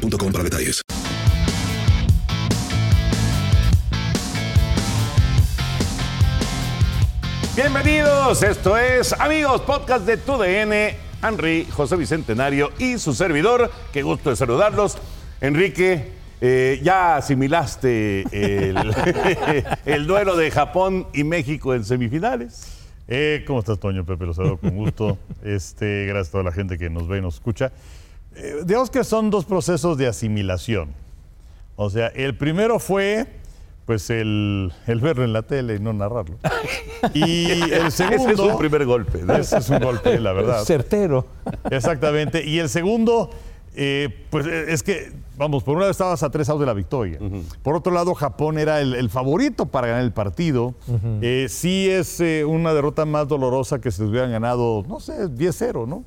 boostmobile.com para detalles. Bienvenidos, esto es Amigos Podcast de TUDN. Henry, José Bicentenario y su servidor. Qué gusto de saludarlos. Enrique, eh, ya asimilaste el, el duelo de Japón y México en semifinales. Eh, ¿Cómo estás, Toño? Pepe, los saludo con gusto. Este, gracias a toda la gente que nos ve y nos escucha. Eh, digamos que son dos procesos de asimilación. O sea, el primero fue, pues, el, el verlo en la tele y no narrarlo. Y el segundo... Ese es un primer golpe. ¿no? Ese es un golpe, la verdad. Certero. Exactamente. Y el segundo, eh, pues eh, es que, vamos, por un lado estabas a tres outs de la victoria. Por otro lado, Japón era el, el favorito para ganar el partido. Eh, sí es eh, una derrota más dolorosa que si les hubieran ganado, no sé, 10-0, ¿no?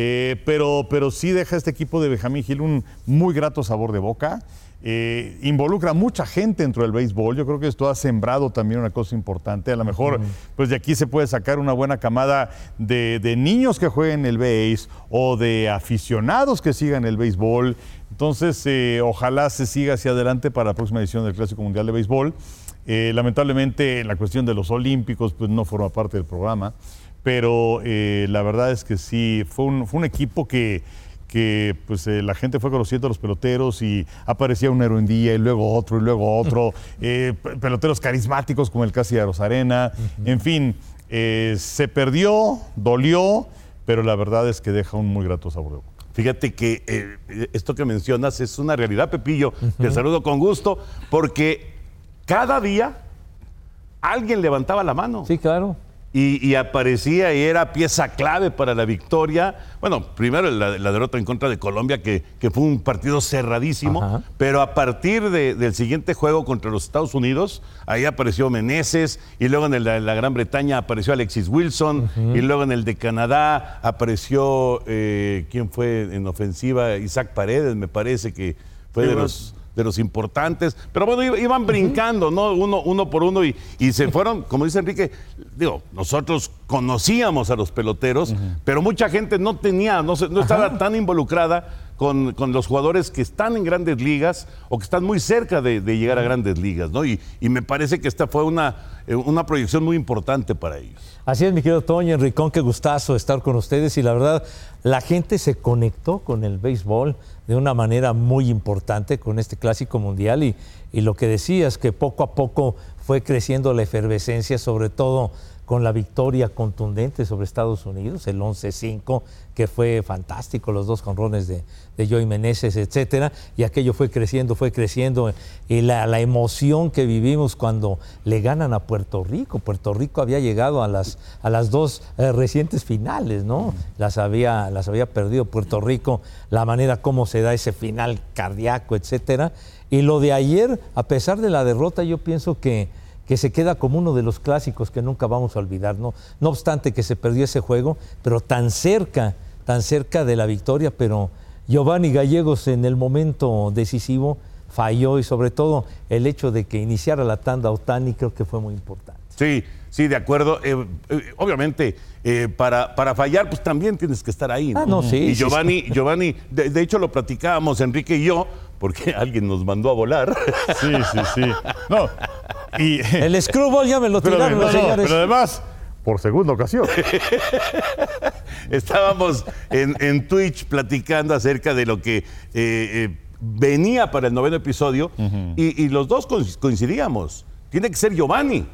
Eh, pero, pero sí deja este equipo de Benjamín Gil un muy grato sabor de boca. Eh, involucra a mucha gente dentro del béisbol. Yo creo que esto ha sembrado también una cosa importante. A lo mejor, pues de aquí se puede sacar una buena camada de, de niños que jueguen el béis o de aficionados que sigan el béisbol. Entonces, eh, ojalá se siga hacia adelante para la próxima edición del Clásico Mundial de Béisbol. Eh, lamentablemente, la cuestión de los Olímpicos, pues no forma parte del programa. Pero eh, la verdad es que sí, fue un, fue un equipo que, que pues, eh, la gente fue conociendo a los peloteros y aparecía un héroe un día y luego otro y luego otro. Eh, pe- peloteros carismáticos como el Casi de Rosarena. En fin, se perdió, dolió, pero la verdad es que deja un muy grato sabor de boca. Fíjate que esto que mencionas es una realidad, Pepillo. Te saludo con gusto, porque cada día alguien levantaba la mano. Sí, claro. Y, y aparecía y era pieza clave para la victoria. Bueno, primero la, la derrota en contra de Colombia, que, que fue un partido cerradísimo, Ajá. pero a partir de- del siguiente juego contra los Estados Unidos, ahí apareció Meneses, y luego en el de la Gran Bretaña apareció Alexis Wilson, y luego en el de Canadá apareció, eh, ¿quién fue en ofensiva? Isaac Paredes, me parece que fue Sí, de los de los importantes, pero bueno, iba- iban brincando, ¿no? Uno, uno por uno y, y se fueron, como dice Enrique, digo, nosotros conocíamos a los peloteros, pero mucha gente no tenía, no estaba tan involucrada con, con los jugadores que están en grandes ligas o que están muy cerca de, de llegar a grandes ligas, ¿no? Y, y me parece que esta fue una, eh, una proyección muy importante para ellos. Así es, mi querido Toño, Enricón, qué gustazo estar con ustedes. Y la verdad, la gente se conectó con el béisbol de una manera muy importante con este clásico mundial. Y, y lo que decías, que poco a poco fue creciendo la efervescencia, sobre todo con la victoria contundente sobre Estados Unidos, el 11-5, que fue fantástico, los dos jonrones de, de Joey Meneses, etcétera, y aquello fue creciendo, fue creciendo, y la, la emoción que vivimos cuando le ganan a Puerto Rico. Puerto Rico había llegado a las, a las dos eh, recientes finales, ¿no? Las había, las había perdido Puerto Rico, la manera como se da ese final cardíaco, etcétera. Y lo de ayer, a pesar de la derrota, yo pienso que que se queda como uno de los clásicos que nunca vamos a olvidar, ¿no? No obstante que se perdió ese juego, pero tan cerca, tan cerca de la victoria, pero Giovanni Gallegos en el momento decisivo falló y sobre todo el hecho de que iniciara la tanda Otani creo que fue muy importante. Sí, sí, de acuerdo. Eh, eh, obviamente, eh, para, para fallar, pues también tienes que estar ahí. ¿no? Ah, no, sí, Y sí, Giovanni, Giovanni de, de hecho lo platicábamos Enrique y yo, porque alguien nos mandó a volar. Sí, sí, sí. No. Y, El screwball ya me lo tiraron no, los no, señores. pero además, por segunda ocasión. Estábamos en, en Twitch platicando acerca de lo que eh, eh, venía para el noveno episodio y, y los dos coinc- coincidíamos. Tiene que ser Giovanni,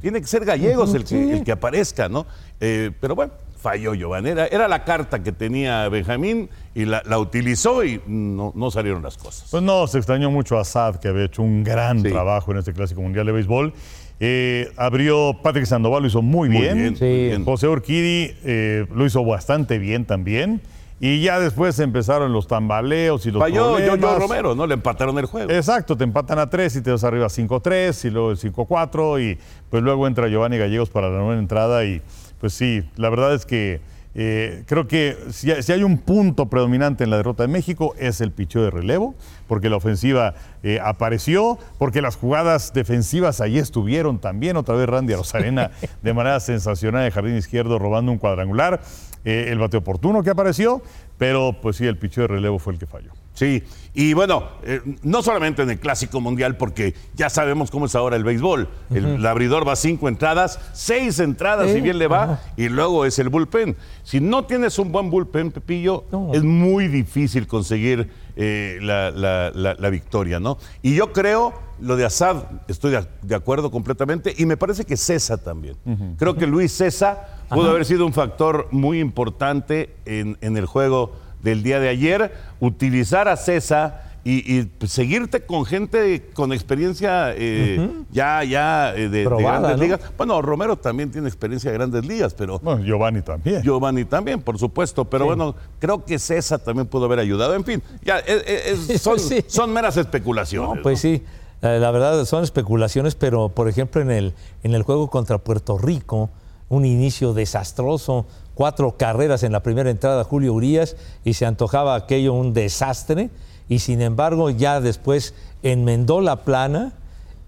tiene que ser Gallegos el, que, el que aparezca, ¿no? Eh, pero bueno, falló Giovanni. Era, era la carta que tenía Benjamín y la, la utilizó y no, no salieron las cosas. Pues no, se extrañó mucho a que había hecho un gran Sí. trabajo en este Clásico Mundial de Béisbol. Eh, abrió Patrick Sandoval, lo hizo muy, Muy bien. bien, Sí. muy bien. José Urquidi eh, lo hizo bastante bien también. y ya después empezaron los tambaleos y los Falló yo. Romero, ¿no? Le empataron el juego. Exacto, te empatan a 3 y te vas arriba 5-3 y luego el 5-4 y pues luego entra Giovanni Gallegos para la nueva entrada y pues sí, la verdad es que eh, creo que si, hay- si hay un punto predominante en la derrota de México es el picheo de relevo, porque la ofensiva eh, apareció, porque las jugadas defensivas ahí estuvieron también, otra vez Randy Rosarena de manera sensacional en el jardín izquierdo robando un cuadrangular, eh, el bate oportuno que apareció, pero pues sí, el picheo de relevo fue el que falló. Sí, y bueno, eh, no solamente en el Clásico Mundial, porque ya sabemos cómo es ahora el béisbol. El, abridor va cinco entradas, seis entradas, si bien le va, ajá. y luego es el bullpen. Si no tienes un buen bullpen, Pepillo, No. es muy difícil conseguir eh, la, la- la- la victoria, ¿no? Y yo creo, lo de Assad, estoy de, de acuerdo completamente, y me parece que César también. Creo que Luis César pudo haber sido un factor muy importante en, en el juego del día de ayer, utilizar a César y, y, seguirte con gente con experiencia eh, ya, ya eh, de, grandes ¿no? ligas. Bueno, Romero también tiene experiencia de grandes ligas, pero Bueno, Giovanni también. Giovanni también, por supuesto, pero bueno, creo que César también pudo haber ayudado. En fin, ya es- es- es- son, Sí. son meras especulaciones. No, pues sí, eh, la verdad son especulaciones, pero por ejemplo en el, en el juego contra Puerto Rico, un inicio desastroso, cuatro carreras en la primera entrada Julio Urias y se antojaba aquello un desastre y sin embargo ya después enmendó la plana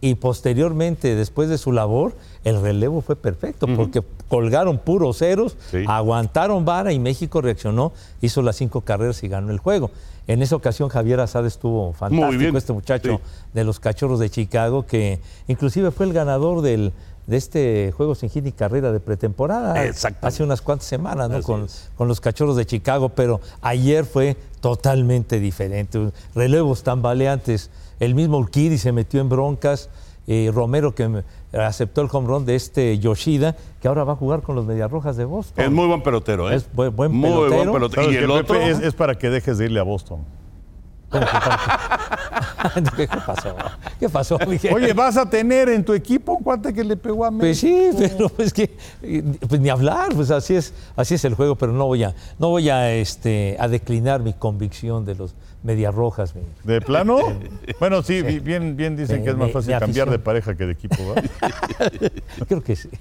y posteriormente después de su labor el relevo fue perfecto porque colgaron puros ceros, Sí. aguantaron vara y México reaccionó, hizo las cinco carreras y ganó el juego. En esa ocasión Javier Azad estuvo fantástico, bien, este muchacho sí. de los Cachorros de Chicago, que inclusive fue el ganador del, de este juego sin hit ni carrera de pretemporada Exactamente. hace unas cuantas semanas ¿no? Con, con los Cachorros de Chicago, pero ayer fue totalmente diferente. Relevos tambaleantes. El mismo Urquidi se metió en broncas. eh, Romero que aceptó el home run de este Yoshida, que ahora va a jugar con los Mediarrojas de Boston. Es muy buen pelotero, ¿eh? Es buen- buen muy pelotero. buen pelotero. ¿Sabes Y el otro. Es para que dejes de irle a Boston. ¿Qué pasó? ¿Qué pasó? Oye, vas a tener en tu equipo un cuate que le pegó a México. Pues sí, pero es que eh, pues ni hablar, pues así es, así es el juego, pero no voy a, no voy a, este, a declinar mi convicción de los medias rojas. mi- ¿De plano? Bueno, sí, bi- bien, bien dicen que es más fácil cambiar de pareja que de equipo, ¿verdad? Creo que sí.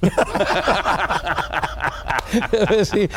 Sí,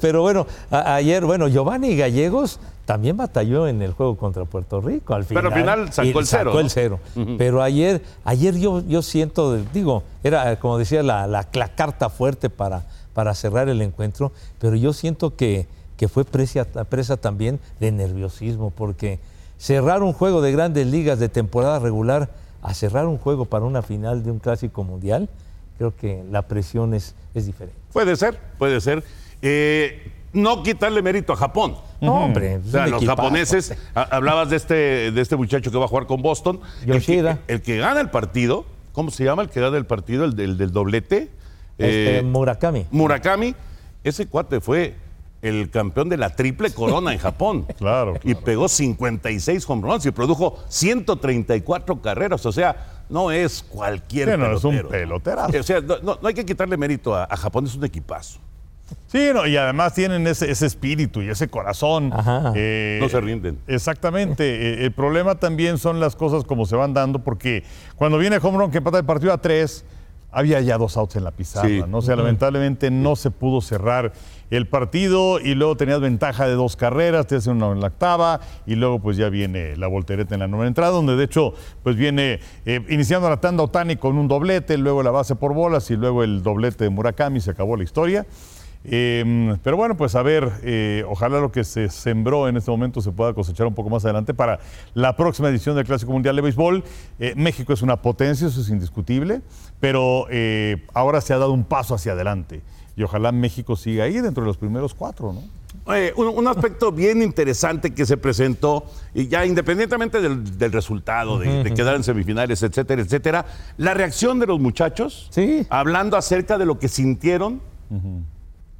Pero bueno, ayer, bueno, Giovanni Gallegos también batalló en el juego contra Puerto Rico al final. Pero al final sacó el cero, Sacó ¿no? el cero. Pero ayer, ayer yo, yo siento, digo, era como decía la, la- la carta fuerte para, para cerrar el encuentro, pero yo siento que, que fue presa, presa también de nerviosismo, porque cerrar un juego de grandes ligas de temporada regular a cerrar un juego para una final de un clásico mundial, creo que la presión es, es diferente. Puede ser, puede ser. Eh, no quitarle mérito a Japón. No, hombre, O sea, los equipazo. japoneses, a- hablabas de este, de este muchacho que va a jugar con Boston. El que, Yoshida. el que gana el partido, ¿cómo se llama el que gana el partido? El del, del doblete. Este, Eh, Murakami. Murakami, ese cuate fue el campeón de la triple corona en Japón. Claro, Y claro. pegó 56 home runs y produjo 134 carreras. O sea, no es cualquier Sí, no, es un pelotero. peloterazo. O sea, no, no- no hay que quitarle mérito a, a Japón, es un equipazo. Sí, no, y además tienen ese, ese espíritu y ese corazón. Ajá. Eh, No se rinden. Exactamente. Eh, el problema también son las cosas como se van dando, porque cuando viene home run que empata el partido a tres, había ya dos outs en la pizarra. Sí. ¿no? O sea, lamentablemente no se pudo cerrar el partido y luego tenías ventaja de dos carreras, te hacen una en la octava y luego pues ya viene la voltereta en la novena entrada, donde de hecho pues viene eh, iniciando la tanda Otani con un doblete, luego la base por bolas y luego el doblete de Murakami, se acabó la historia. Eh, pero bueno, pues a ver, eh, ojalá lo que se sembró en este momento se pueda cosechar un poco más adelante para la próxima edición del Clásico Mundial de Béisbol. Eh, México es una potencia, eso es indiscutible, pero eh, ahora se ha dado un paso hacia adelante y ojalá México siga ahí dentro de los primeros cuatro, ¿no? Eh, un, un aspecto bien interesante que se presentó, y ya independientemente del, del resultado, de, de quedar en semifinales, etcétera, etcétera, la reacción de los muchachos, Sí. hablando acerca de lo que sintieron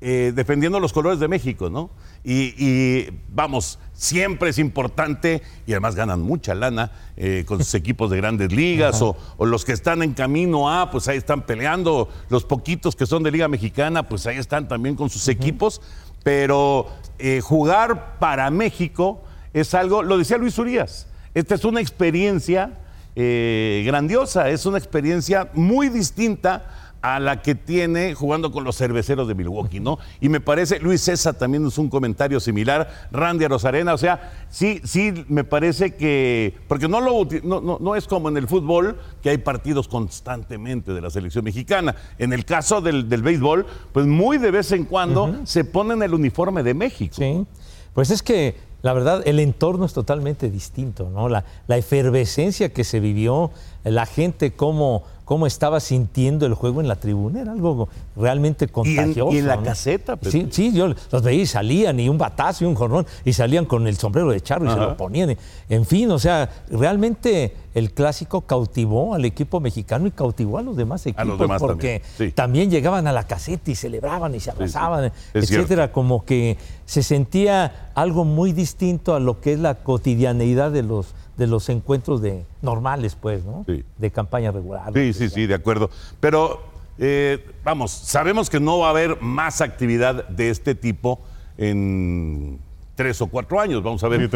eh, defendiendo los colores de México, ¿no? Y, y, vamos, siempre es importante y además ganan mucha lana eh, con sus equipos de grandes ligas o, o los que están en camino a, pues ahí están peleando, los poquitos que son de Liga Mexicana, pues ahí están también con sus equipos. pero eh, jugar para México es algo, lo decía Luis Urias, esta es una experiencia eh, grandiosa, es una experiencia muy distinta a la que tiene jugando con los cerveceros de Milwaukee, ¿no? Y me parece, Luis César también es un comentario similar, Randy Rosarena, o sea, sí, sí, me parece que, porque no, lo, no, no, es como en el fútbol, que hay partidos constantemente de la selección mexicana. En el caso del, del béisbol, pues muy de vez en cuando se ponen el uniforme de México. Sí, pues es que la verdad, el entorno es totalmente distinto, ¿no? La, la efervescencia que se vivió, la gente cómo cómo estaba sintiendo el juego en la tribuna. Era algo realmente contagioso. Y en, la caseta. Sí, sí, yo los veía y salían, y un batazo y un jorrón, y salían con el sombrero de charro y se lo ponían. En fin, o sea, realmente el clásico cautivó al equipo mexicano y cautivó a los demás equipos. porque también. llegaban a la caseta y celebraban y se abrazaban, etcétera. Como que se sentía algo muy distinto a lo que es la cotidianeidad de los de los encuentros de normales, pues, ¿no? De campaña regular. Sí, sí, sí, de acuerdo. Pero, eh, vamos, sabemos que no va a haber más actividad de este tipo en tres o cuatro años. Vamos a ver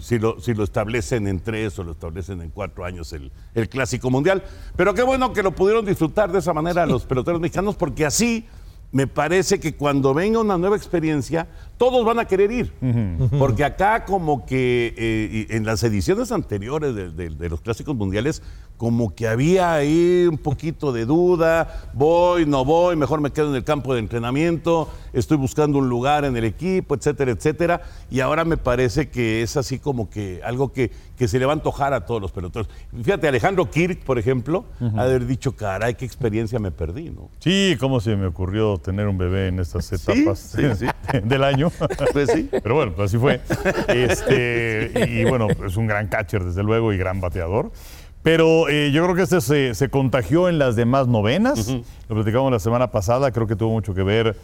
Si, lo, si, lo, establecen en tres o lo establecen en cuatro años el, el Clásico Mundial. Pero qué bueno que lo pudieron disfrutar de esa manera los peloteros mexicanos, porque así me parece que cuando venga una nueva experiencia, todos van a querer ir. Porque acá como que eh, en las ediciones anteriores de, los clásicos mundiales, como que había ahí un poquito de duda, voy, no voy, mejor me quedo en el campo de entrenamiento, estoy buscando un lugar en el equipo, etcétera, etcétera. Y ahora me parece que es así como que algo que, que se le va a antojar a todos los peloteros. Fíjate, Alejandro Kirk, por ejemplo, ha haber dicho, caray, qué experiencia me perdí, ¿no? Sí, cómo se me ocurrió tener un bebé en estas etapas del año. Pues sí. Pero bueno, pues así fue. Este, y bueno, es un gran catcher, desde luego, y gran bateador. Pero eh, yo creo que este se, se, contagió en las demás novenas. Lo platicamos la semana pasada, creo que tuvo mucho que ver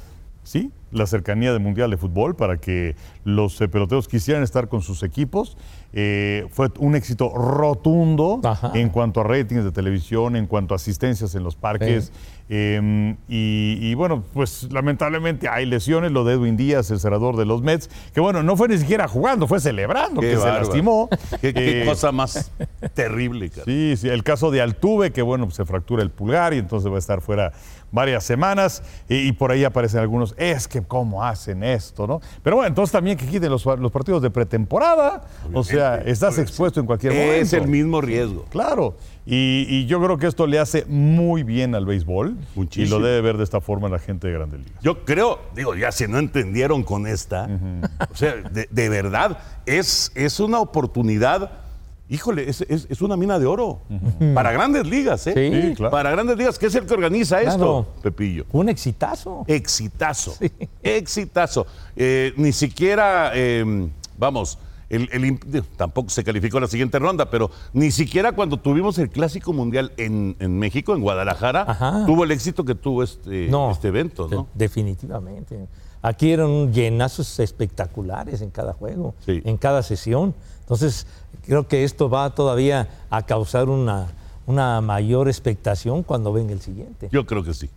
sí, la cercanía del Mundial de Fútbol para que los eh, peloteros quisieran estar con sus equipos. Eh, fue un éxito rotundo en cuanto a ratings de televisión, en cuanto a asistencias en los parques. Em, y, bueno, pues lamentablemente hay lesiones. Lo de Edwin Díaz, el cerrador de los Mets, que bueno, no fue ni siquiera jugando, fue celebrando que se lastimó. Qué, eh, cosa más terrible. Sí, sí, el caso de Altuve, que bueno, pues se fractura el pulgar y entonces va a estar fuera varias semanas. Y, por ahí aparecen algunos, es que cómo hacen esto, ¿no? Pero bueno, entonces también que quiten los, los partidos de pretemporada. O sea, estás expuesto en cualquier momento. Es el mismo riesgo. Claro. Y, yo creo que esto le hace muy bien al béisbol. Y lo debe ver de esta forma la gente de Grandes Ligas. Yo creo, digo, ya si no entendieron con esta, o sea, de, verdad, es, es una oportunidad. Híjole, es, una mina de oro para grandes ligas, ¿eh? Sí, claro. Para grandes ligas, que es el que organiza esto, Pepillo. Un exitazo. Exitazo. Exitazo. Eh, ni siquiera, em, vamos, el, tampoco se calificó la siguiente ronda, pero ni siquiera cuando tuvimos el Clásico Mundial en, México, en Guadalajara, tuvo el éxito que tuvo este, este evento, ¿no? Definitivamente. Aquí eran llenazos espectaculares en cada juego, en cada sesión. Entonces, creo que esto va todavía a causar una, una mayor expectación cuando venga el siguiente. Yo creo que sí.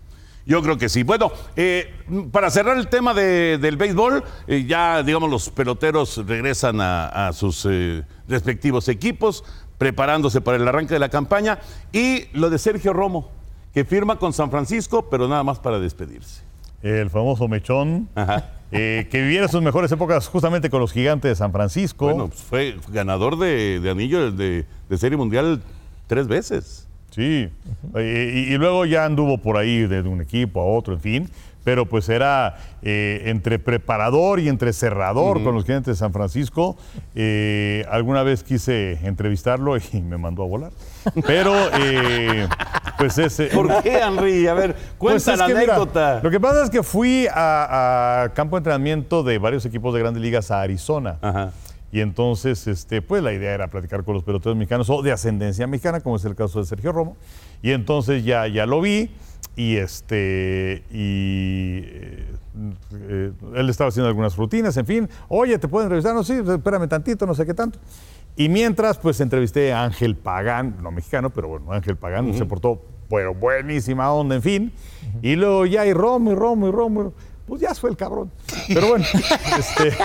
Yo creo que sí. Bueno, eh, para cerrar el tema del béisbol, eh, ya digamos los peloteros regresan a, sus eh, respectivos equipos, preparándose para el arranque de la campaña. Y lo de Sergio Romo, que firma con San Francisco, pero nada más para despedirse. El famoso Mechón, que viviera sus mejores épocas justamente con los gigantes de San Francisco. Bueno, pues fue ganador de, anillo de Serie Mundial tres veces. Sí, y, luego ya anduvo por ahí de un equipo a otro, en fin, pero pues era eh, entre preparador y entre cerrador con los clientes de San Francisco. Eh, alguna vez quise entrevistarlo y me mandó a volar. Pero, eh, pues ese... ¿Por qué, Henry? A ver, pues cuenta la anécdota. lo que pasa es que fui a, campo de entrenamiento de varios equipos de grandes ligas a Arizona. Ajá. Y entonces, este, pues la idea era platicar con los peloteros mexicanos o de ascendencia mexicana, como es el caso de Sergio Romo. Y entonces ya, ya lo vi y este y eh, eh, él estaba haciendo algunas rutinas, en fin. Oye, ¿te pueden entrevistar? No, sí, espérame tantito, no sé qué tanto. Y mientras, pues entrevisté a Ángel Pagán, no mexicano, pero bueno, Ángel Pagán se portó, bueno, buenísima onda, en fin. Y luego ya, y Romo, y Romo, y Romo. Pues ya fue el cabrón. Pero bueno, este,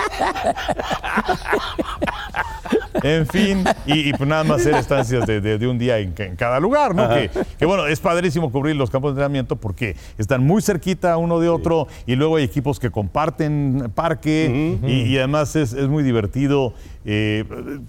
en fin, y, y pues nada más hacer estancias de, de- de un día en, ca- en cada lugar, ¿no? Que, que bueno, es padrísimo cubrir los campos de entrenamiento porque están muy cerquita uno de otro y luego hay equipos que comparten parque y, y además es, es muy divertido. eh,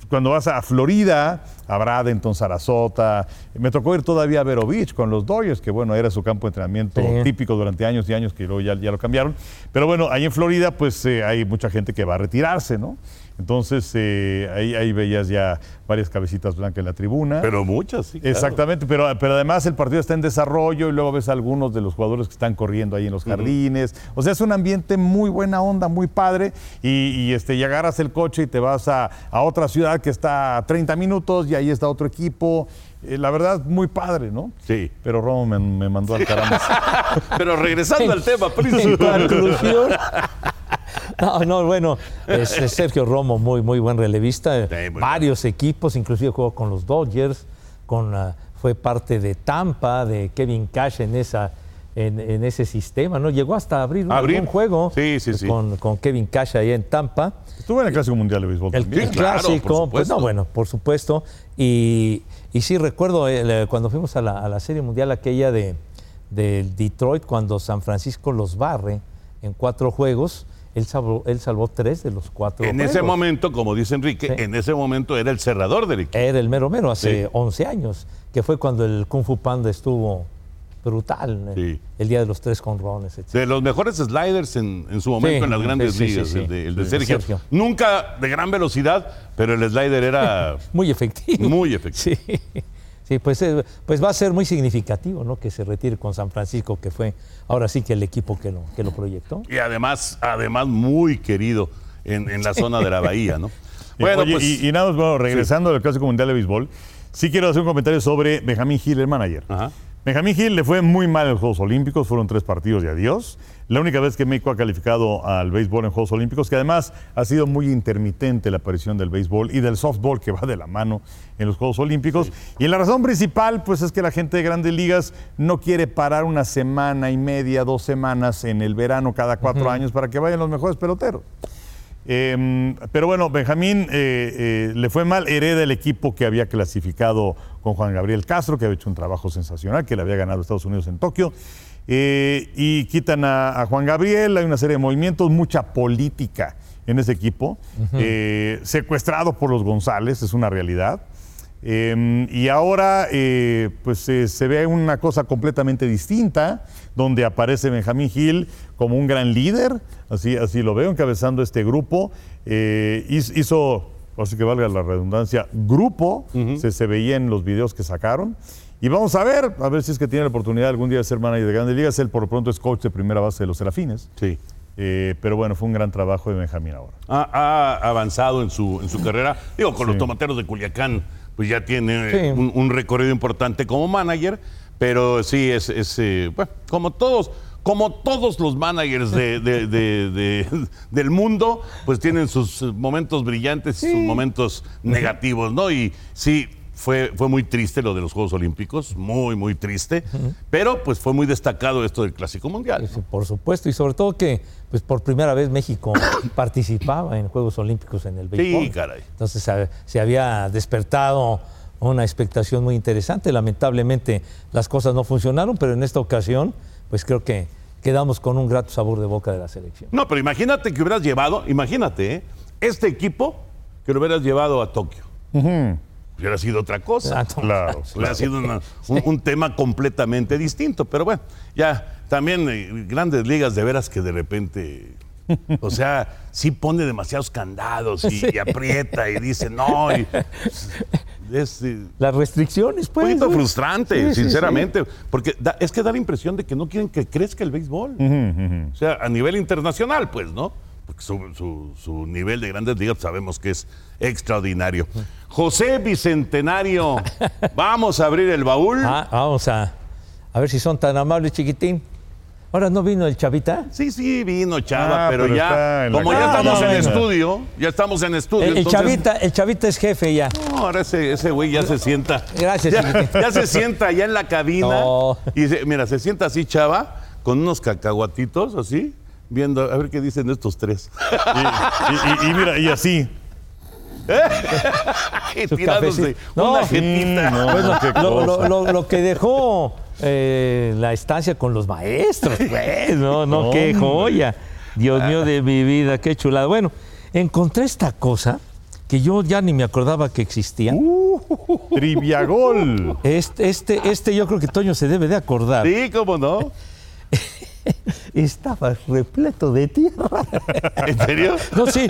cuando vas a Florida, a Bradenton, Sarasota, me tocó ir todavía a Vero Beach con los Dodgers, que bueno, era su campo de entrenamiento Sí. típico durante años y años, que luego ya, ya lo cambiaron. Pero bueno, ahí en Florida, pues eh, hay mucha gente que va a retirarse, ¿no? Entonces, eh, ahí, ahí veías ya varias cabecitas blancas en la tribuna. Pero muchas, sí. claro. Exactamente, pero, pero además el partido está en desarrollo y luego ves a algunos de los jugadores que están corriendo ahí en los jardines. O sea, es un ambiente muy buena onda, muy padre. Y, y, este, y agarras el coche y te vas a, a otra ciudad que está a 30 minutos y ahí está otro equipo. Eh, la verdad, muy padre, ¿no? Sí. Pero Romo me, me mandó al caramba. Pero regresando al tema En principal. conclusión. No, no, bueno, es, es Sergio Romo, muy, muy buen relevista. Sí, muy Varios equipos, inclusive jugó con los Dodgers, con, ah, fue parte de Tampa, de Kevin Cash en, esa, en, en ese sistema, ¿no? Llegó hasta abrir un, Abrir. un juego Sí, sí, sí. Con, con Kevin Cash ahí en Tampa. Estuvo en el Clásico Mundial de Béisbol El, claro, clásico, pues no, bueno, por supuesto. Y, y sí recuerdo el, eh, cuando fuimos a la, a la Serie Mundial aquella de, de Detroit, cuando San Francisco los barre en cuatro juegos, él salvó, él salvó tres de los cuatro En ese momento, como dice Enrique, Sí. en ese momento era el cerrador del equipo. Era el mero mero, hace Sí. 11 años, que fue cuando el Kung Fu Panda estuvo brutal, el, Sí. el día de los tres conrones, etc. De los mejores sliders en, en su momento en las grandes ligas, el de, el de Sergio. Sergio. Nunca de gran velocidad, pero el slider era Muy efectivo. muy efectivo. Sí, pues, eh, pues va a ser muy significativo ¿no? que se retire con San Francisco, que fue ahora sí que el equipo que lo, que lo proyectó. Y además, además muy querido en, en la zona de la bahía, ¿no? Bueno, oye, pues y, y nada más, bueno, regresando al Clásico Mundial de Béisbol, sí quiero hacer un comentario sobre Benjamín Gil, el manager. Ajá. Benjamín Gil le fue muy mal en los Juegos Olímpicos, fueron tres partidos y adiós. La única vez que México ha calificado al béisbol en Juegos Olímpicos, que además ha sido muy intermitente la aparición del béisbol y del softball que va de la mano en los Juegos Olímpicos. Y la razón principal, pues es que la gente de grandes ligas no quiere parar una semana y media, dos semanas en el verano cada cuatro años para que vayan los mejores peloteros. Eh, pero bueno, Benjamín eh, eh, le fue mal, hereda el equipo que había clasificado con Juan Gabriel Castro, que había hecho un trabajo sensacional, que le había ganado a Estados Unidos en Tokio. Eh, y quitan a, a Juan Gabriel, hay una serie de movimientos, mucha política en ese equipo, secuestrado por los González, es una realidad. Eh, y ahora eh, pues eh, se ve una cosa completamente distinta, donde aparece Benjamín Gil como un gran líder, así, así lo veo, encabezando este grupo. Eh, hiz- hizo, así que valga la redundancia, grupo, se, se veía en los videos que sacaron. Y vamos a ver, a ver si es que tiene la oportunidad algún día de ser manager de grandes ligas. Él por lo pronto es coach de primera base de los Serafines. sí. Eh, pero bueno, fue un gran trabajo de Benjamín ahora. Ha, ha avanzado en su, en su carrera. Digo, con los tomateros de Culiacán, pues ya tiene Sí. un, un recorrido importante como manager, pero sí, es, es, eh, bueno, como todos. Como todos los managers de- de- de- de- del mundo, pues tienen sus momentos brillantes y sus momentos negativos, ¿no? Y sí, fue, fue muy triste lo de los Juegos Olímpicos, muy, muy triste, pero pues fue muy destacado esto del Clásico Mundial. Sí, por supuesto, y sobre todo que pues por primera vez México participaba en Juegos Olímpicos en el béisbol. Sí, caray. Entonces se- se había despertado una expectación muy interesante. Lamentablemente las cosas no funcionaron, pero en esta ocasión pues creo que quedamos con un grato sabor de boca de la selección. No, pero imagínate que hubieras llevado, imagínate, ¿eh? este equipo que lo hubieras llevado a Tokio. Hubiera sido otra cosa. Claro, Hubiera sido una- un, un tema completamente distinto. Pero bueno, ya también eh, grandes ligas de veras que de repente. O sea, sí pone demasiados candados y, y aprieta y dice no. Y, es eh, Las restricciones, un pues. poquito ¿no? frustrante, Sí, sinceramente. Porque da- es que da la impresión de que no quieren que crezca el béisbol. O sea, a nivel internacional, pues, ¿no? Porque su, su- su nivel de grandes ligas sabemos que es extraordinario. José Bicentenario, vamos a abrir el baúl. Ah, vamos a, a ver si son tan amables, chiquitín. Ahora no vino el chavita. Sí, sí, vino Chava, Ah, pero, pero ya, como ya estamos Ah, en estudio, ya estamos en estudio. El, el entonces- chavita, el chavita es jefe ya. No, ahora ese, ese güey ya se sienta. Gracias, Ya, ya se sienta allá en la cabina. No. Y se- mira, se sienta así, chava, con unos cacahuatitos así. Viendo a ver qué dicen estos tres. Y, y- y mira, y así. Tirándose. No, una jetita. no, lo, que dejó eh, la estancia con los maestros, pues, no, no, qué joya. Dios mío de mi vida, qué chulada. Bueno, encontré esta cosa que yo ya ni me acordaba que existía. Triviagol. Este, este, este yo creo que Toño se debe de acordar. Sí, cómo no. Estaba repleto de tierra. ¿En serio? No, sí,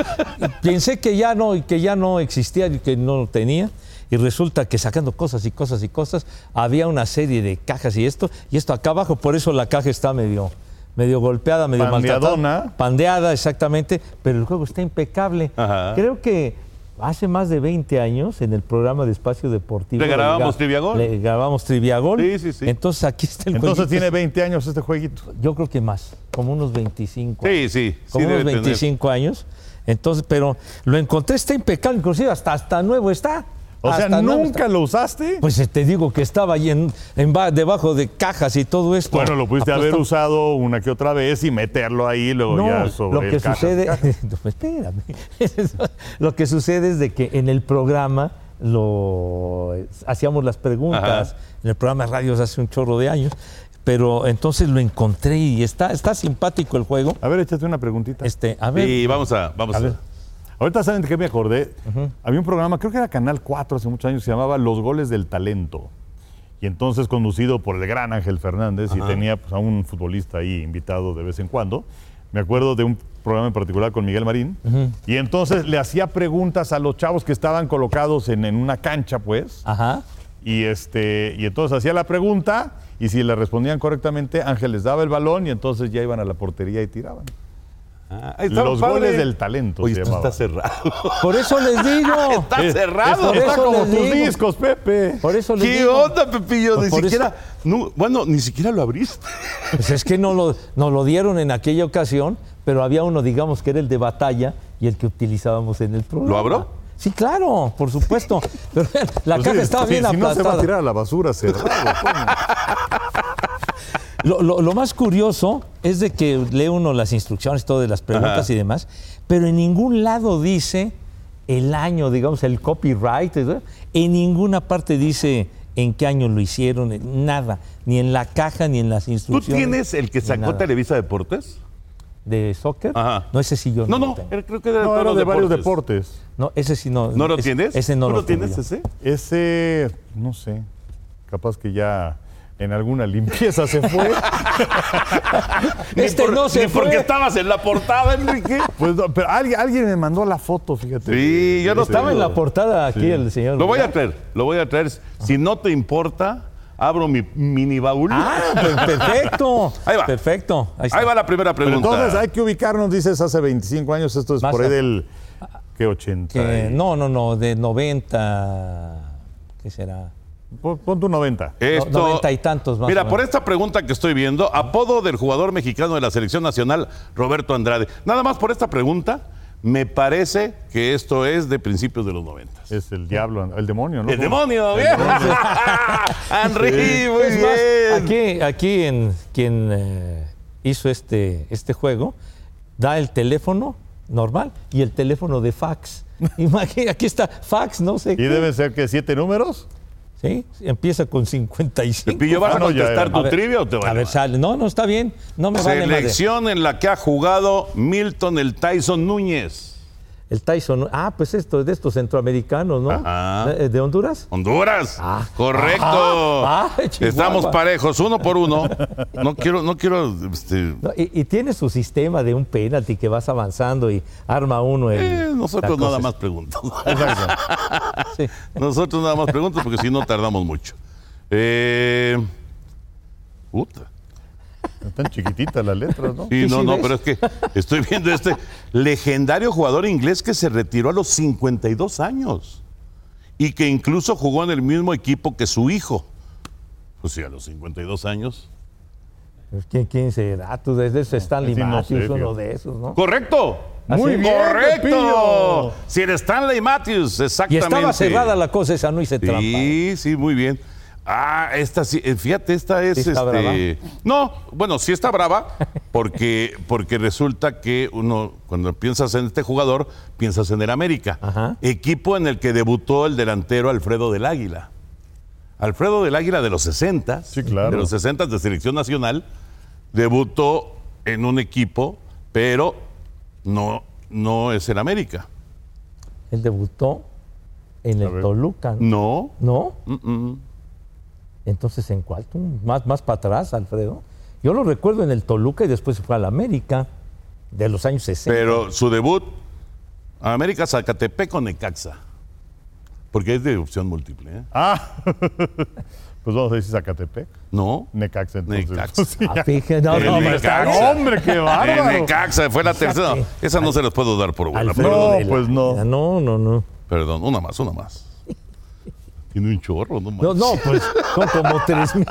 pensé que ya no, que ya no existía y que no lo tenía. Y resulta que sacando cosas y cosas y cosas, había una serie de cajas y esto, y esto acá abajo, por eso la caja está medio, medio golpeada, medio Pandeadona. maltratada. Pandeada, exactamente, pero el juego está impecable. Ajá. Creo que hace más de 20 años en el programa de Espacio Deportivo. ¿Le grabamos gra- Triviagol? Le grabamos Triviagol. Sí, sí, sí. Entonces aquí está el Entonces jueguito. tiene 20 años este jueguito. Yo creo que más, como unos 25 Sí, sí. como sí unos debe tener. 25 años. Entonces, pero lo encontré, está impecable, inclusive hasta, hasta nuevo está. O sea, ¿nunca lo usaste? Pues eh, te digo que estaba ahí en, en ba- debajo de cajas y todo esto. Bueno, lo pudiste haber usado una que otra vez y meterlo ahí, luego No, ya sobre lo que el sucede, No, espérame. lo que sucede es de que en el programa lo hacíamos las preguntas Ajá. en el programa de radios hace un chorro de años, pero entonces lo encontré y está está simpático el juego. A ver, échate una preguntita. Este, a ver, Y vamos a, vamos A a, ver. Ahorita saben de qué me acordé. Había un programa, creo que era Canal 4 hace muchos años, se llamaba Los Goles del Talento. Y entonces conducido por el gran Ángel Fernández y tenía pues, a un futbolista ahí invitado de vez en cuando. Me acuerdo de un programa en particular con Miguel Marín. Y entonces le hacía preguntas a los chavos que estaban colocados en, en una cancha, pues. ajá. Y, este, y entonces hacía la pregunta y si le respondían correctamente, Ángel les daba el balón y entonces ya iban a la portería y tiraban. Ah, Los padre. goles del talento Oye, se esto llamaba. está cerrado. Por eso les digo. está Es- cerrado. Está, está como tus discos, Pepe. Por eso les ¿Qué digo. onda, Pepillo? Ni Por eso- siquiera. no, bueno, ni siquiera lo abriste. Pues es que no lo, nos lo dieron en aquella ocasión, pero había uno, digamos, que era el de batalla y el que utilizábamos en el programa. ¿Lo abro? Sí, claro, por supuesto. Pero la Pues caja sí, estaba sí, bien si no se va a aplastada. tirar a la basura cerrado. Lo, lo- lo más curioso es de que lee uno las instrucciones, todo de las preguntas Ajá. y demás, pero en ningún lado dice el año, digamos, el copyright. ¿verdad? En ninguna parte dice en qué año lo hicieron, nada, ni en la caja ni en las ¿Tú instrucciones. tienes el que sacó. Televisa Deportes? ¿De soccer? Ajá. No, ese sí yo No, no, no, lo tengo. creo que era de, No, todos era los de varios deportes. No, ese sí no. ¿No lo ese- tienes? Ese no ¿Tú lo, lo tienes ese? Ese, no sé, capaz que ya en alguna limpieza se fue. Este por- no se ni porque fue. estabas en la portada, Enrique. Pues, no, pero alguien, alguien me mandó la foto, fíjate. Sí, yo no Ese- Estaba en la portada aquí el señor. Lo voy a traer, lo voy a traer. Si no te importa, abro mi mini baúl. Ah, pues, perfecto. Ahí va. Perfecto. Ahí, está. Ahí va la primera Pero pregunta. entonces hay que ubicarnos, dices, hace 25 años, esto es Más por ahí del... ¿Qué 80? Que- y- no, no, no, de 90. ¿Qué será? Pon, tu 90. Esto, No, noventa y tantos más Mira, por esta pregunta que estoy viendo, apodo del jugador mexicano de la selección nacional, Roberto Andrade. Nada más por esta pregunta, me parece que esto es de principios de los 90. Es el diablo, el demonio, ¿no? ¡El demonio! ¡Bien! ¡Henry, muy Es más, bien! aquí, aquí en quien eh, hizo este, este juego, da el teléfono normal y el teléfono de fax. Imagina, aquí está fax, no sé Y qué. deben ser que siete números. ¿Sí? Empieza con 55. Pepillo, ¿vas Ah, a no, ya contestar tu A ver, trivia o te A vale ver, sale. No, no, está bien. No me vale. Selección en la que ha jugado Milton el Tyson Núñez. El Tyson. Ah, pues esto, de estos centroamericanos, ¿no? Ajá. ¿De, Honduras? Honduras. Ah. Correcto. Ah, ah. Estamos parejos, uno por uno. No quiero, no quiero. este, No, y, y tiene su sistema de un penalti que vas avanzando y arma uno el. eh, nosotros nada más preguntamos. Sí. Nosotros nada más preguntamos porque si no tardamos mucho. Eh, puta. Están chiquititas las letras, ¿no? Sí, Sí, no, sí, no, pero es que estoy viendo este legendario jugador inglés que se retiró a los 52 años y que incluso jugó en el mismo equipo que su hijo. Pues sí, a los 52 años. ¿Quién, quién será? Tú desde Stanley sí, no Matthews, sé, uno de esos, ¿no? ¡Correcto! ¿Ah, Muy sí? bien, ¡Correcto! Pepillo. Sir Stanley Matthews, Y exactamente. estaba cerrada la cosa, esa no hice trampa. Sí, sí, muy bien. Ah, esta sí, eh, fíjate, esta es Sí está este. brava. No, bueno, sí está brava, Porque, porque resulta que uno, cuando piensas en este jugador, piensas en el América. Ajá. Equipo en el que debutó el delantero Alfredo del Águila. Alfredo del Águila de los 60, Sí, claro. de los 60 de selección nacional, debutó en un equipo, pero no, no es el América. Él debutó en el. Toluca. No. ¿No? mm, mm. Entonces, ¿en cuál? tú? Más, más para atrás, Alfredo. Yo lo recuerdo en el Toluca y después se fue al América de los años 60. Pero su debut, América Zacatepec o Necaxa. Porque es de opción múltiple. ¿eh? Ah, pues vamos a decir Zacatepec. No. Necaxa entonces. Necaxa. Ah, fíjate, no, El no, Necaxa. ¡Hombre, qué bárbaro! Necaxa fue la tercera. No, esa no se los puedo dar por buena. Alfredo No, pues no. No, no, no. Perdón, una más, una más. Tiene un chorro, no No, manches. no, pues son como tres mil.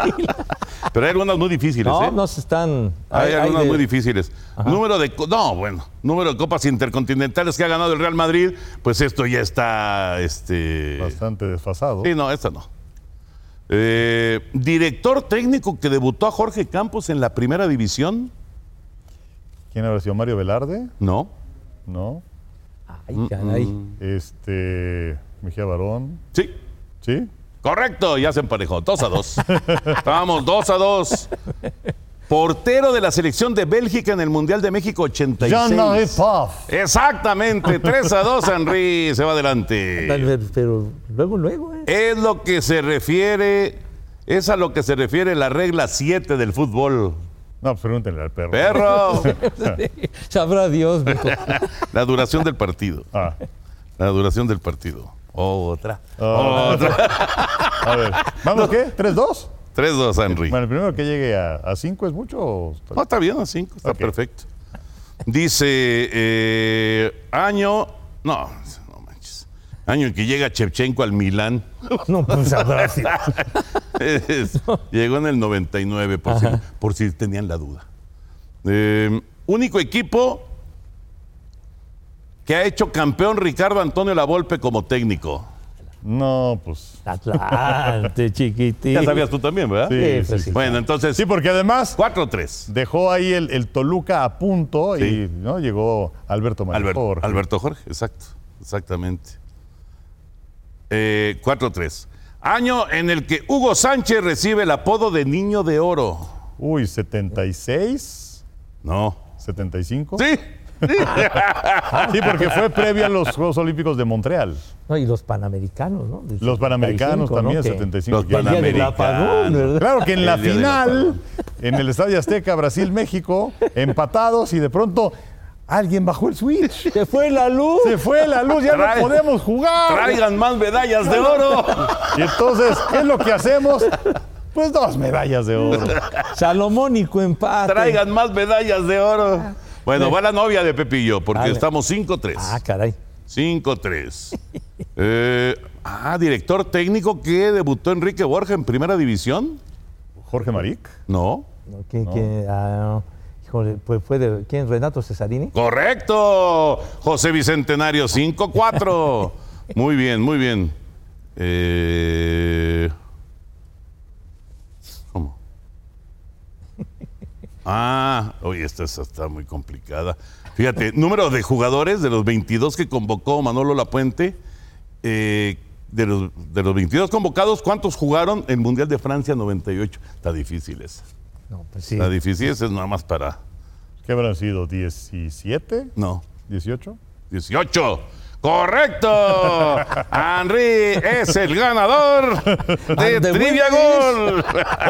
Pero hay algunas muy difíciles, No, ¿eh? no se están. Hay, algunas de- muy difíciles. Número de. No, bueno. Número de copas intercontinentales que ha ganado el Real Madrid, pues esto ya está. Este. Bastante desfasado. Sí, no, esta no. Eh, director técnico que debutó a Jorge Campos en la primera división. ¿Quién habrá sido? ¿Mario Velarde? No. No. Ay, caray. Este. Mejía Barón. Sí. ¿Sí? Correcto, ya se emparejó. Dos a dos. Vamos, dos a dos. Portero de la selección de Bélgica en el Mundial de México 86. Jean-Marie Paf. Exactamente, 3 a 2, Henry se va adelante. Pero, pero luego, luego, ¿eh? Es lo que se refiere, es a lo que se refiere la regla 7 del fútbol. No, pues pregúntenle al perro. Perro, Sabrá Dios, mijo. la duración del partido. Ah, La duración del partido. Otra. Otra. a ver. ¿Vamos qué? ¿3-2? 3-2, Henry. Bueno, el primero que llegue a 5 es mucho. o está- No, está bien, a 5, está Ok. perfecto. Dice, eh, año, no, no manches. Año en que llega Chevchenko al Milán. No, pues Dios. Es- Llegó en el 99, por si, por si tenían la duda. Eh, único equipo que ha hecho campeón Ricardo Antonio Lavolpe como técnico. No, pues. Atlante, chiquitín. Ya sabías tú también, ¿verdad? Sí, Sí, sí, pues sí. Bueno, entonces, Sí, porque además 4-3. dejó ahí el, el Toluca a punto Sí. y ¿no? llegó Alberto María Alberto, Jorge. Alberto Jorge, exacto, exactamente. Eh, 4-3. Año en el que Hugo Sánchez recibe el apodo de Niño de Oro. Uy, 76, No. 75. Sí. Sí, porque fue previo a los Juegos Olímpicos de Montreal. No, y los panamericanos, ¿no? Del Los panamericanos 75, también, ¿no? Que 75. Los Panamericanos. Claro que en la final, en el Estadio Azteca, Brasil-México, empatados y de pronto alguien bajó el switch. Se fue la luz. Se fue la luz, ya Trae- no podemos jugar. Traigan más medallas de oro. Y entonces, ¿qué es lo que hacemos? Pues dos medallas de oro. Salomónico empate. Traigan más medallas de oro. Bueno, va la novia de Pepillo, porque Vale. estamos 5-3. Ah, caray. 5-3. Eh, ah, director técnico que debutó Enrique Borja en primera división. Jorge Maric. No. No, ¿quién- quién? Ah, híjole, pues fue de. ¿Quién? ¿Renato Cesarini? Correcto. José Bicentenario, 5-4. Muy bien, muy bien. Eh, Ah, oye, esta es- está muy complicada. Fíjate, número de jugadores de los 22 que convocó Manolo Lapuente. eh, de, los, de los 22 convocados, ¿cuántos jugaron en Mundial de Francia 98? Está difícil esa. No, pues sí. Está difícil, esa es nada más para... ¿Qué habrán sido? ¿17? No, ¿18? 18. ¡Correcto! Henry es el ganador de Trivia Gol.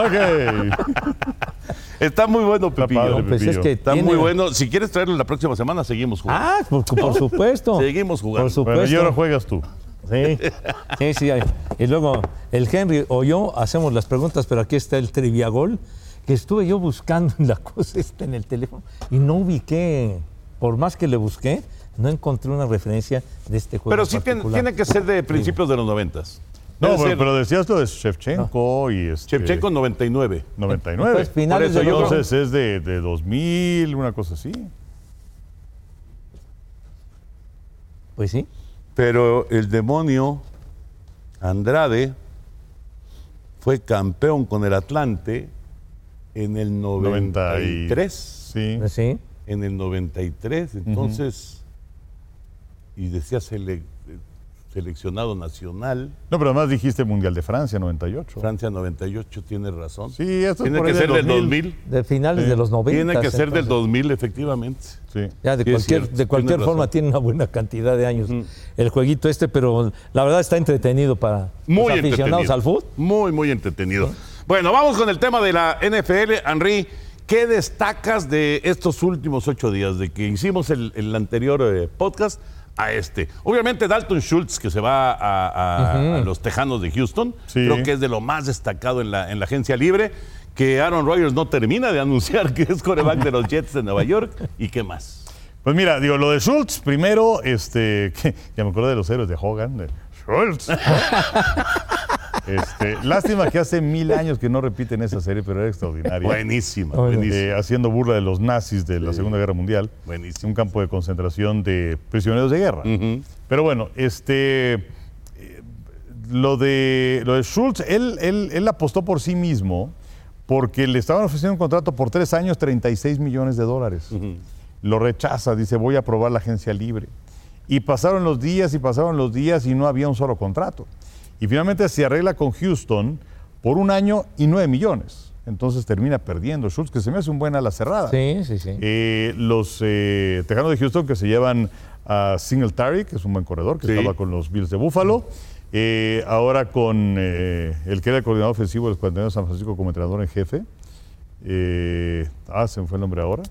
Ok. Está muy bueno, Pepillo. padre, pues es que Está tiene- muy bueno. Si quieres traerlo la próxima semana, seguimos jugando. Ah, por, por supuesto. Seguimos jugando. Por supuesto. Bueno, y ahora juegas tú. Sí, sí, sí. hay. Y luego el Henry o yo hacemos las preguntas, pero aquí está el triviagol que estuve yo buscando en la cosa esta en el teléfono y no ubiqué, por más que le busqué, no encontré una referencia de este juego. Pero sí tiene, tiene que ser de principios de los noventas. No, pero, pero decías lo de Shevchenko y este, Shevchenko 99. 99. Pues, finales Por eso de Entonces es de, de 2000, una cosa así. Pues sí. Pero el demonio Andrade fue campeón con el Atlante En el 93. Sí. Sí. En el 93, entonces. Y decía sele- seleccionado nacional. No, pero además dijiste Mundial de Francia, 98. Francia 98, tiene razón. Sí, esto es Tiene por que ser del del 2000. 2000. De finales de los 90. Tiene que ser del entonces. 2000, efectivamente. Sí. Ya de Sí, es cualquier, de cualquier tienes forma razón. tiene una buena cantidad de años el jueguito este, pero la verdad está entretenido para Muy los aficionados entretenido. al fútbol. Muy, muy entretenido. Bueno, vamos con el tema de la NFL. Henry, ¿qué destacas de estos últimos ocho días, de que hicimos el, el anterior eh, podcast a este? Obviamente Dalton Schultz, que se va a, a- a los Tejanos de Houston, Sí. creo que es de lo más destacado en la, en la agencia libre, que Aaron Rodgers no termina de anunciar que es coreback de los Jets de Nueva York, y qué más. Pues mira, digo, lo de Schultz, primero, este, que- ya me acuerdo de los héroes de Hogan, de Schultz. Este, lástima que hace mil años que no repiten esa serie, pero era extraordinaria. Buenísima, Bueno. buenísima. Eh, haciendo burla de los nazis de la Segunda Guerra Mundial. Buenísimo. Un campo de concentración de prisioneros de guerra. Pero bueno, este, eh, lo, de, lo de Schultz, él, él, él apostó por sí mismo porque le estaban ofreciendo un contrato por tres años, 36 millones de dólares. Lo rechaza, dice, voy a probar la agencia libre. Y pasaron los días y pasaron los días y no había un solo contrato. Y finalmente se arregla con Houston por un año y nueve millones. Entonces termina perdiendo Schultz, que se me hace un buen ala cerrada. Sí, sí, sí. Eh, los eh, Tejanos de Houston que se llevan a Singletary, que es un buen corredor, que Sí. estaba con los Bills de Buffalo. Eh, ahora con eh, el que era el coordinador ofensivo de los 49 de San Francisco como entrenador en jefe. Eh, ah, se me fue el nombre ahora.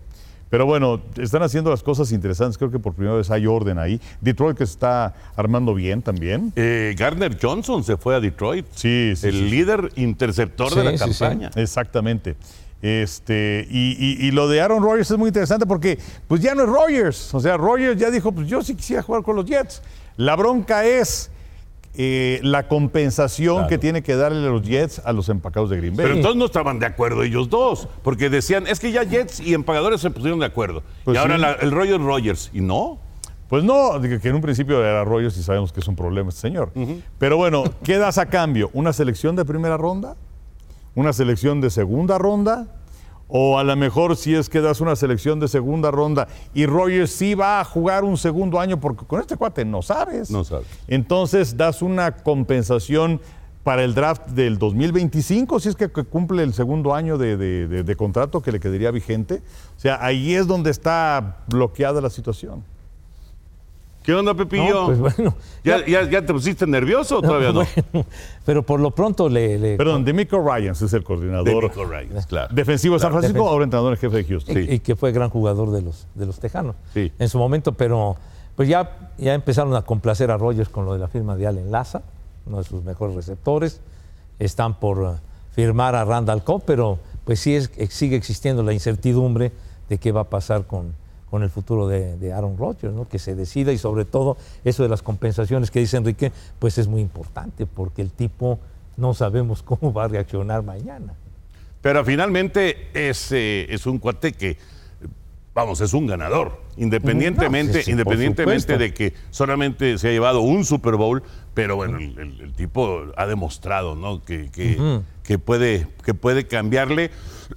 Pero bueno, están haciendo las cosas interesantes. Creo que por primera vez hay orden ahí. Detroit que se está armando bien también. Eh, Garner Johnson se fue a Detroit. Sí, sí, el sí. líder interceptor de la sí, sí. campaña. Exactamente. Este, y, y- y lo de Aaron Rodgers es muy interesante porque pues ya no es Rodgers. O sea, Rodgers ya dijo, pues yo sí quisiera jugar con los Jets. La bronca es eh, la compensación Claro. que tiene que darle los Jets a los empacados de Green Bay. Pero entonces no estaban de acuerdo ellos dos, porque decían, es que ya Jets y empagadores se pusieron de acuerdo. Pues y ahora la- el Roger Rogers, y no. Pues no, que en un principio era Rodgers y sabemos que es un problema este señor. Pero bueno, ¿qué das a cambio? ¿Una selección de primera ronda? ¿Una selección de segunda ronda? O a lo mejor si es que das una selección de segunda ronda y Rodgers sí va a jugar un segundo año porque con este cuate no sabes. No sabes. Entonces das una compensación para el draft del 2025, si es que que cumple el segundo año de, de- de- de contrato que le quedaría vigente. O sea, ahí es donde está bloqueada la situación. ¿Qué onda, Pepillo? No, pues bueno. ¿Ya, ya, ya te pusiste nervioso o todavía no? Bueno, pero por lo pronto le, le- Perdón, Demico Ryans es el coordinador Ryans, claro. defensivo de San. Francisco, ahora entrenador en jefe de Houston. Sí. y que fue gran jugador de los, de los Tejanos Sí. en su momento, pero pues ya, ya empezaron a complacer a Rogers con lo de la firma de Allen Laza, uno de sus mejores receptores. Están por eh, firmar a Randall Cobb, pero pues sí es, sigue existiendo la incertidumbre de qué va a pasar con, con el futuro de, Aaron Rodgers, ¿no? que se decida y sobre todo eso de las compensaciones que dice Enrique, pues es muy importante porque el tipo no sabemos cómo va a reaccionar mañana. Pero finalmente es, es un cuate que, vamos, es un ganador. Independientemente, No, sí, sí, por independientemente de que solamente se ha llevado un Super Bowl, pero bueno, el, el- el tipo ha demostrado ¿no? que, que- que puede, que puede cambiarle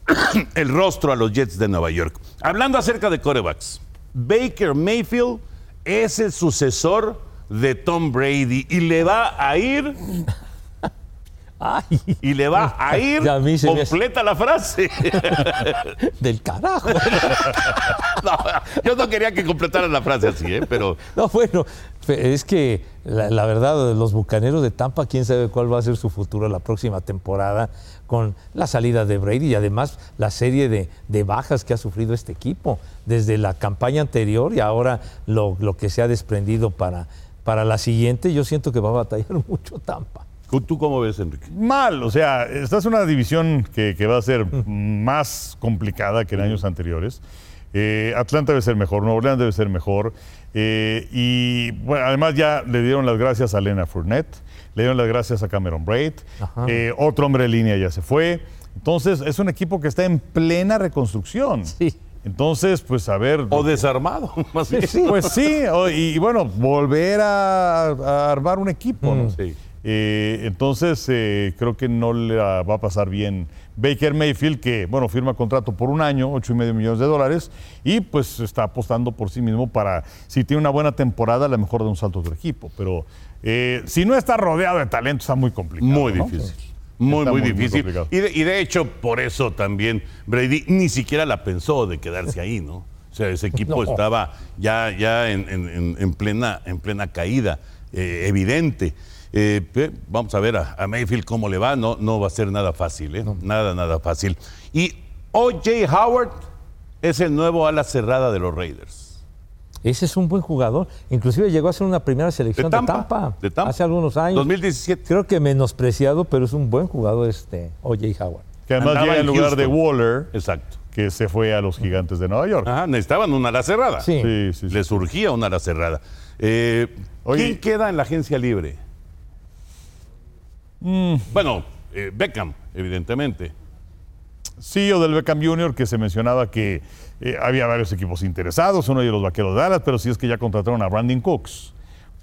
el rostro a los Jets de Nueva York. Hablando acerca de corebacks, Baker Mayfield es el sucesor de Tom Brady y le va a ir ¡Ay! y le va a ir a mí me completa la frase. Del carajo. No, yo no quería que completaran la frase así, ¿eh? pero No, bueno, es que la, la verdad, los bucaneros de Tampa, quién sabe cuál va a ser su futuro la próxima temporada con la salida de Brady y además la serie de, de bajas que ha sufrido este equipo desde la campaña anterior y ahora lo, lo que se ha desprendido para, para la siguiente. Yo siento que va a batallar mucho Tampa. ¿Tú cómo ves, Enrique? Mal, o sea, esta es una división que, que va a ser más complicada que en años anteriores. Eh, Atlanta debe ser mejor, Nueva Orleans debe ser mejor. eh, y bueno, además ya le dieron las gracias a Lena Fournette, le dieron las gracias a Cameron Braid, eh, otro hombre de línea ya se fue. Entonces es un equipo que está en plena reconstrucción. Sí. Entonces, pues a ver. O desarmado, más bien. Pues sí, o- y, y bueno, volver a, a armar un equipo, ¿no? Sí. Eh, entonces, eh, creo que no le va a pasar bien Baker Mayfield, que, bueno, firma contrato por un año, ocho y medio millones de dólares, y pues está apostando por sí mismo para, si tiene una buena temporada, a lo mejor de un salto de equipo. Pero eh, si no está rodeado de talento, está muy complicado. Muy ¿no? difícil. Muy, muy, difícil. y, de, y de hecho, por eso también Brady ni siquiera la pensó de quedarse ahí, ¿no? O sea, ese equipo No. estaba ya, ya en, en- en- en plena, en plena caída, eh, evidente. Eh, vamos a ver a, a Mayfield cómo le va. No, no va a ser nada fácil, ¿eh? Nada, nada fácil. Y O.J. Howard es el nuevo ala cerrada de los Raiders. Ese es un buen jugador. Inclusive llegó a ser una primera selección de Tampa, Tampa, de Tampa. hace algunos años. 2017. Creo que menospreciado, pero es un buen jugador este O.J. Howard. Que además Andaba llega en lugar de. Waller, Exacto. que se fue a los gigantes de Nueva York. Ajá, necesitaban una ala cerrada. Sí. Sí, sí, sí. Le surgía una ala cerrada. Eh, Oye. ¿Quién queda en la agencia libre? Mm. Bueno, eh, Beckham, evidentemente. CEO del Beckham Jr., que se mencionaba que eh, había varios equipos interesados, uno de los vaqueros de Dallas, pero sí es que ya contrataron a Brandon Cooks,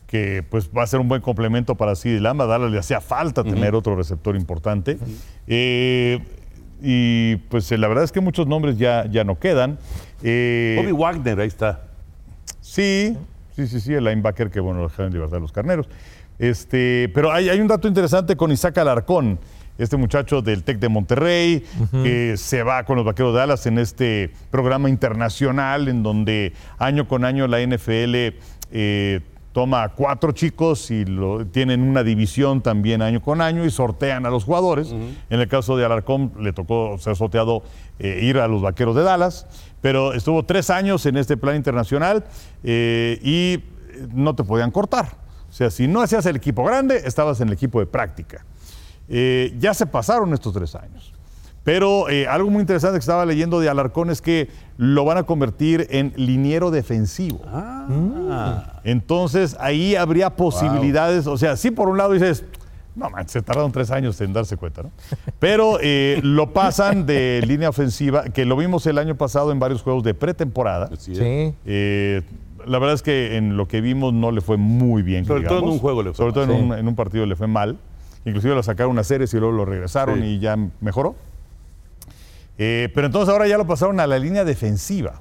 que pues va a ser un buen complemento para CeeDee Lamb. A Dallas le hacía falta tener otro receptor importante. Eh, y pues la verdad es que muchos nombres ya, ya no quedan. Bobby Wagner, ahí está. Sí, sí, sí, sí, el linebacker que, bueno, lo dejaron en libertad los carneros. Este, pero hay, hay un dato interesante con Isaac Alarcón, este muchacho del TEC de Monterrey, que se va con los vaqueros de Dallas en este programa internacional en donde año con año la NFL eh, toma a cuatro chicos y lo, tienen una división también año con año y sortean a los jugadores. En el caso de Alarcón le tocó ser sorteado eh, ir a los vaqueros de Dallas, pero estuvo tres años en este plan internacional eh, y no te podían cortar. O sea, si no hacías el equipo grande, estabas en el equipo de práctica. Eh, ya se pasaron estos tres años. Pero eh, algo muy interesante que estaba leyendo de Alarcón es que lo van a convertir en liniero defensivo. Ah. Entonces ahí habría posibilidades, o sea, sí por un lado dices, no man, se tardaron tres años en darse cuenta, ¿no? Pero eh, lo pasan de línea ofensiva, que lo vimos el año pasado en varios juegos de pretemporada. Sí. Eh, la verdad es que en lo que vimos no le fue muy bien. Sobre todo en un juego le fue Sobre todo en, un, Sí. en un partido le fue mal. Inclusive lo sacaron a series y luego lo regresaron Sí. y ya mejoró. Eh, pero entonces ahora ya lo pasaron a la línea defensiva.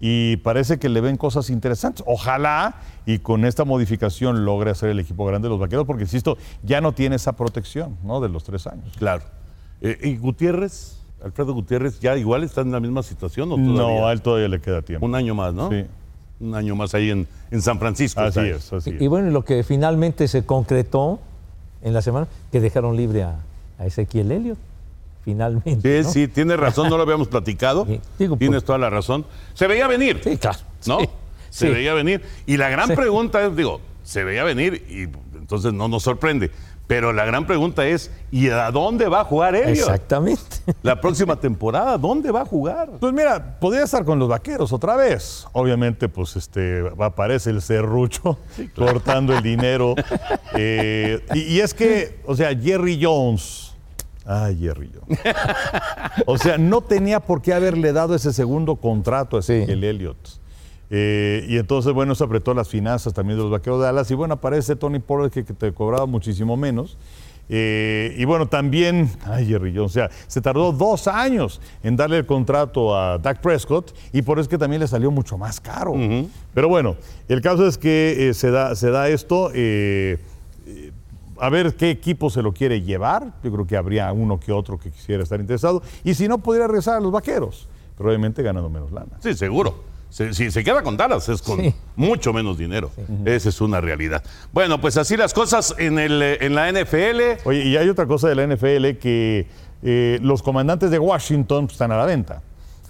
Y parece que le ven cosas interesantes. Ojalá y con esta modificación logre hacer el equipo grande de los vaqueros, porque insisto, ya no tiene esa protección ¿no? de los tres años. Claro. Eh, ¿Y Gutiérrez? Alfredo Gutiérrez, ya igual está en la misma situación o todavía? No, a él todavía le queda tiempo. Un año más, ¿no? Sí. Un año más ahí en, en San Francisco. Así es, así Y, es. y bueno, lo que finalmente se concretó en la semana, que dejaron libre a, a Ezequiel Elliott, finalmente. Sí, ¿no? sí, tienes razón, no lo habíamos platicado. Sí, digo, tienes pues- toda la razón. Se veía venir. Sí, claro. ¿no? Sí, Se sí. veía venir. Y la gran Sí. pregunta es, digo, se veía venir y entonces no nos sorprende. Pero la gran pregunta es, ¿y a dónde va a jugar Elliot? Exactamente. La próxima temporada, ¿dónde va a jugar? Pues mira, podría estar con los vaqueros otra vez. Obviamente, pues este aparece el serrucho cortando el dinero. Eh, y, y es que, o sea, Jerry Jones. Ay, Jerry Jones. O sea, no tenía por qué haberle dado ese segundo contrato a Sí. Ezequiel Elliott. Eh, y entonces, bueno, eso apretó las finanzas también de los vaqueros de Dallas. Y bueno, aparece Tony Pollard que, que te cobraba muchísimo menos. Eh, y bueno, también, ay, Jerry Jones, o sea, se tardó dos años en darle el contrato a Dak Prescott y por eso es que también le salió mucho más caro. Pero bueno, el caso es que eh, se, da, se da esto. eh, a ver qué equipo se lo quiere llevar. Yo creo que habría uno que otro que quisiera estar interesado. Y si no, podría regresar a los vaqueros, pero obviamente ganando menos lana. Sí, seguro. Si se, se queda con Dallas es con Sí. mucho menos dinero. Esa es una realidad. Bueno, pues así las cosas en, el, eh, en la NFL. Oye, y hay otra cosa de la NFL que eh, los comandantes de Washington pues, están a la venta.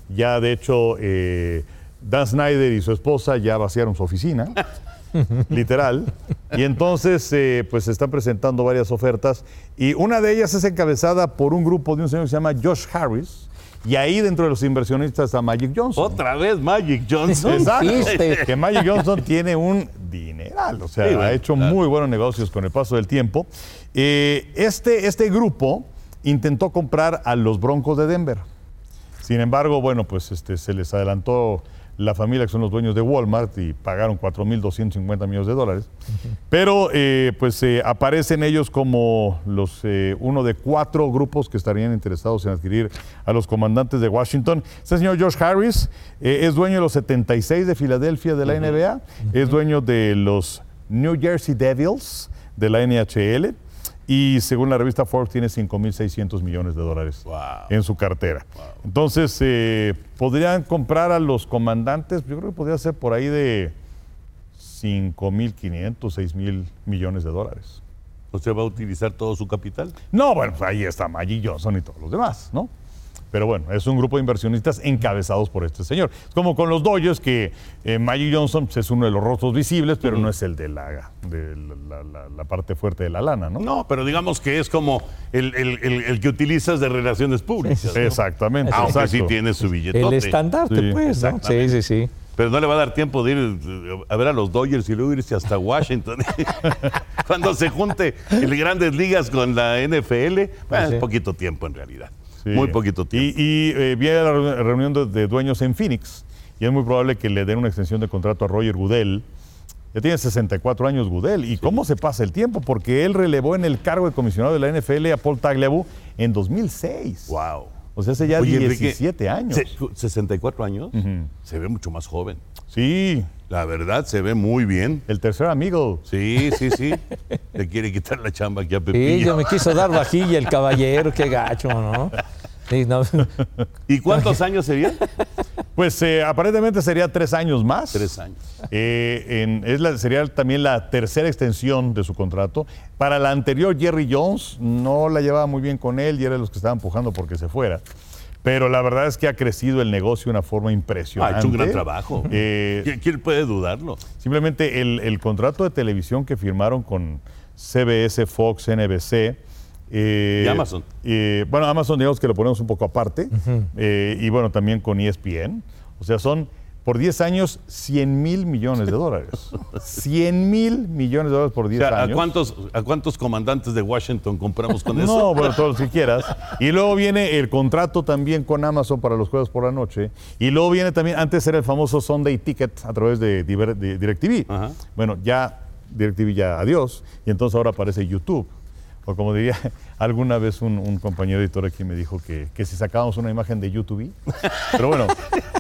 Ya, de hecho, eh, Dan Snyder y su esposa ya vaciaron su oficina, literal. Y entonces, eh, pues se están presentando varias ofertas. Y una de ellas es encabezada por un grupo de un señor que se llama Josh Harris. Y ahí dentro de los inversionistas está Magic Johnson. Otra vez Magic Johnson. Exacto. Que Magic Johnson tiene un dineral, o sea, Sí, bueno, ha hecho claro. muy buenos negocios con el paso del tiempo. Eh, este, este grupo intentó comprar a los Broncos de Denver. Sin embargo, bueno, pues este, se les adelantó la familia que son los dueños de Walmart y pagaron 4.250 millones de dólares. Pero eh, pues eh, aparecen ellos como los, eh, uno de cuatro grupos que estarían interesados en adquirir a los comandantes de Washington. Este señor George Harris es dueño de los 76 de Filadelfia de la NBA, es dueño de los New Jersey Devils de la NHL y según la revista Forbes tiene 5.600 millones de dólares Wow. en su cartera. Entonces, eh, podrían comprar a los comandantes, yo creo que podría ser por ahí de 5.500, 6.000 millones de dólares. ¿Usted va a utilizar todo su capital? No, bueno, pues ahí está Maggie Johnson y todos los demás, ¿no? Pero bueno, es un grupo de inversionistas encabezados por este señor. Es como con los Dodgers, que eh, Maggie Johnson pues, es uno de los rostros visibles, pero no es el de, la, de la, la- la parte fuerte de la lana, ¿no? No, pero digamos que es como el, el- el- el que utilizas de relaciones públicas. ¿no? Exactamente. Aunque sí exacto. tiene su billetote. El estandarte, Sí, pues, ¿no? Sí, sí, sí. Pero no le va a dar tiempo de ir a ver a los Dodgers y luego irse hasta Washington. Cuando se junte el Grandes Ligas con la NFL, sí. es poquito tiempo en realidad. Sí. Muy poquito tiempo. Y, y, eh, viene la reuni- reunión de, de dueños en Phoenix y es muy probable que le den una extensión de contrato a Roger Goodell. Ya tiene 64 años Goodell. ¿Y cómo se pasa el tiempo? Porque él relevó en el cargo de comisionado de la NFL a Paul Tagliabue en 2006. Wow. O sea, hace ya Oye, Enrique, 17 años. se- 64 años. Se ve mucho más joven. Sí, La verdad, se ve muy bien. el tercer amigo. Sí, sí, sí. Le quiere quitar la chamba aquí a Sí, Pepillo. ya me quiso dar vajilla el caballero, qué gacho, ¿no? Sí, no. ¿Y cuántos años serían? Pues eh, aparentemente sería tres años más. Tres años. Eh, en- es la- sería también la tercera extensión de su contrato. Para la anterior, Jerry Jones no la llevaba muy bien con él y era los que estaban empujando porque se fuera. Pero la verdad es que ha crecido el negocio de una forma Ha impresionante. hecho un gran trabajo. Eh, ¿Qui- ¿Quién puede dudarlo? Simplemente el, el contrato de televisión que firmaron con CBS, Fox, NBC. eh, Y Amazon. eh, bueno, Amazon, digamos que lo ponemos un poco aparte. eh, y bueno, también con ESPN. O sea, son por 10 años 100 mil millones de dólares. 100 mil millones de dólares por 10 O sea, ¿a años. cuántos, ¿a cuántos comandantes de Washington compramos con eso? No, bueno, todos los que quieras. Y luego viene el contrato también con Amazon para los jueves por la noche. Y luego viene también, antes era el famoso Sunday Ticket a través de, Diver- de DirecTV. Ajá. Bueno, ya DirecTV ya adiós. Y entonces ahora aparece YouTube. O como diría alguna vez un, un compañero editor aquí me dijo que, que si sacábamos una imagen de YouTube. Pero bueno,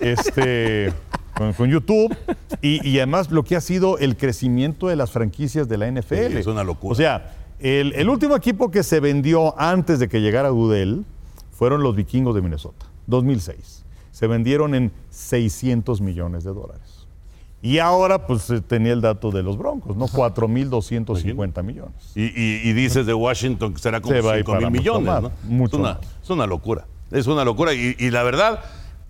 este, con, con YouTube. Y, y además lo que ha sido el crecimiento de las franquicias de la NFL. Sí, es una locura. O sea, el, el último equipo que se vendió antes de que llegara Goodell fueron los vikingos de Minnesota, 2006. Se vendieron en 600 millones de dólares. Y ahora, pues eh, tenía el dato de los Broncos, ¿no? 4.250 millones. Y, y- y dices de Washington que será como Se va a ir 5 mil para mucho millones, más, ¿no? mucho es, una, más. es una locura. Es una locura. Y, y la verdad,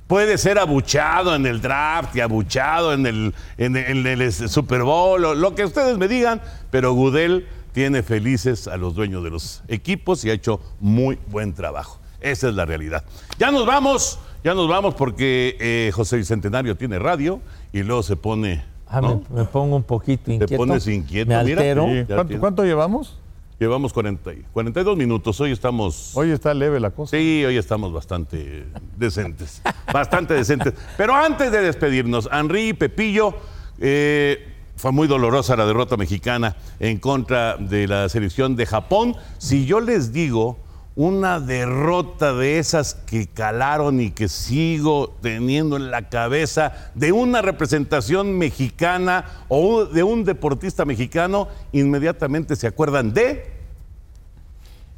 puede ser abuchado en el draft y abuchado en el, en el- en el, este, Super Bowl, o lo que ustedes me digan, pero Goodell tiene felices a los dueños de los equipos y ha hecho muy buen trabajo. Esa es la realidad. Ya nos vamos, ya nos vamos porque eh, José Bicentenario tiene radio y luego se pone. Ah, ¿no? me, me pongo un poquito inquieto. pones inquieto, Me mira. altero. Sí. ya ¿Cuánto, tiene. cuánto llevamos? Llevamos 40, y- 42 minutos. Hoy estamos. Hoy está leve la cosa. Sí, hoy estamos bastante decentes. bastante decentes. Pero antes de despedirnos, Henry y Pepillo, eh, fue muy dolorosa la derrota mexicana en contra de la selección de Japón. Si yo les digo una derrota de esas que calaron y que sigo teniendo en la cabeza de una representación mexicana o de un deportista mexicano, inmediatamente se acuerdan de...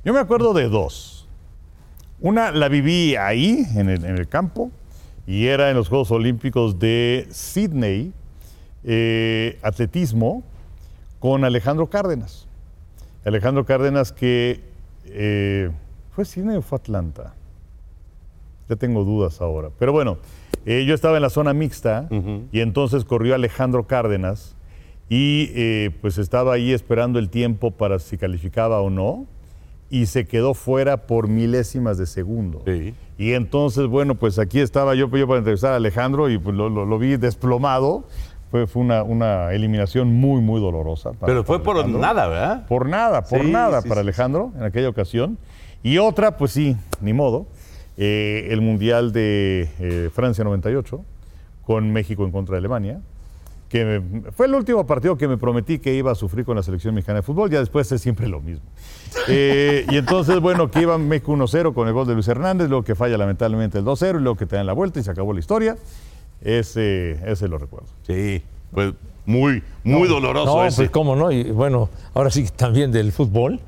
Yo me acuerdo de dos. Una la viví ahí, en el, en el campo, y era en los Juegos Olímpicos de Sydney, eh, atletismo, con Alejandro Cárdenas. Alejandro Cárdenas que eh, fue Sydney o fue Atlanta. Ya tengo dudas ahora. Pero bueno, eh, yo estaba en la zona mixta y entonces corrió Alejandro Cárdenas y eh, pues estaba ahí esperando el tiempo para si calificaba o no y se quedó fuera por milésimas de segundo. Sí. Y entonces, bueno, pues aquí estaba yo, yo para entrevistar a Alejandro y pues lo, lo- lo vi desplomado. Fue, fue una, una eliminación muy, muy dolorosa. para- Pero fue por Alejandro. nada, ¿verdad? Por nada, por Sí, nada sí, para. Alejandro en aquella ocasión. Y otra, pues sí, ni modo, eh, el Mundial de eh, Francia 98 con México en contra de Alemania, que me- fue el último partido que me prometí que iba a sufrir con la selección mexicana de fútbol, ya después es siempre lo mismo. Eh, y entonces, bueno, que iba México 1-0 con el gol de Luis Hernández, luego que falla lamentablemente el 2-0, y luego que te dan la vuelta y se acabó la historia. Ese, ese lo recuerdo. Sí, pues muy, muy doloroso No, ese. pues cómo no. Y bueno, ahora sí también del fútbol,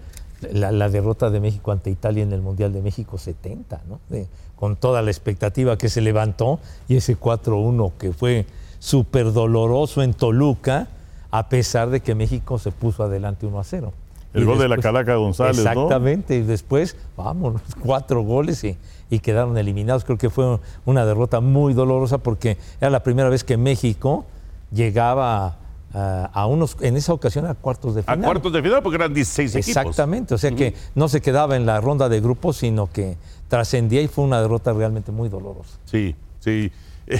la, la derrota de México ante Italia en el Mundial de México 70, ¿no? De- con toda la expectativa que se levantó y ese 4-1 que fue súper doloroso en Toluca, a pesar de que México se puso adelante 1-0. El Y gol de la Calaca González, ¿no? Exactamente, y después, vámonos, cuatro goles y, y quedaron eliminados. Creo que fue una derrota muy dolorosa porque era la primera vez que México llegaba a, a unos, en esa ocasión a cuartos de A final. cuartos de final porque eran 16 equipos. Exactamente, o sea que no se quedaba en la ronda de grupos, sino que trascendía y fue una derrota realmente muy dolorosa. Sí, sí.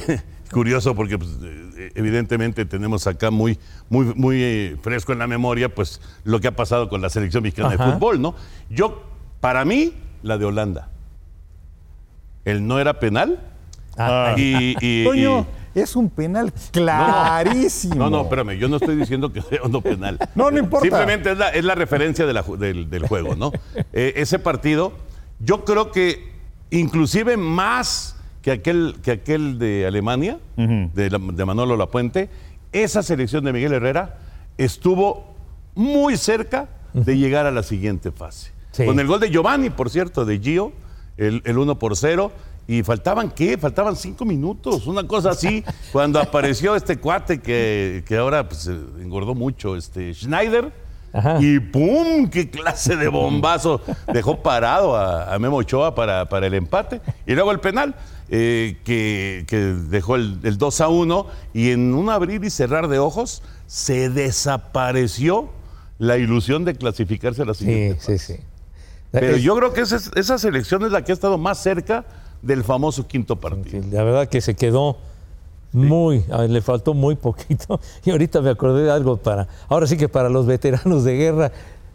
Curioso porque pues, eh, evidentemente tenemos acá muy, muy, muy eh, fresco en la memoria pues lo que ha pasado con la selección mexicana de fútbol, ¿no? Yo, para mí, la de Holanda. El no era penal. Ah. Y, y- Toño, y- es un penal clarísimo. no, no, espérame, yo no estoy diciendo que sea no penal. No, no importa. Simplemente es la, es la referencia de la ju- del, del juego, ¿no? Eh, ese partido, yo creo que inclusive más que aquel, que aquel de Alemania, de, la- de Manolo Lapuente, esa selección de Miguel Herrera estuvo muy cerca de llegar a la siguiente fase. Sí. Con el gol de Giovanni, por cierto, de Gio, el, el 1 por 0. Y faltaban, ¿qué? Faltaban cinco minutos, una cosa así, cuando apareció este cuate que, que ahora pues, eh, engordó mucho, este Schneider. Ajá. Y ¡pum! ¡Qué clase de bombazo! Dejó parado a, a Memo Ochoa para, para el empate. Y luego el penal, eh, que, que dejó el, el 2 a 1. Y en un abrir y cerrar de ojos, se desapareció la ilusión de clasificarse a la Sí, siguiente sí, fase. sí. Pero Es- yo creo que esa, es- esa selección es la que ha estado más cerca del famoso quinto partido. La verdad que se quedó muy, a ver, le faltó muy poquito. Y ahorita me acordé de algo para, ahora sí que para los veteranos de guerra,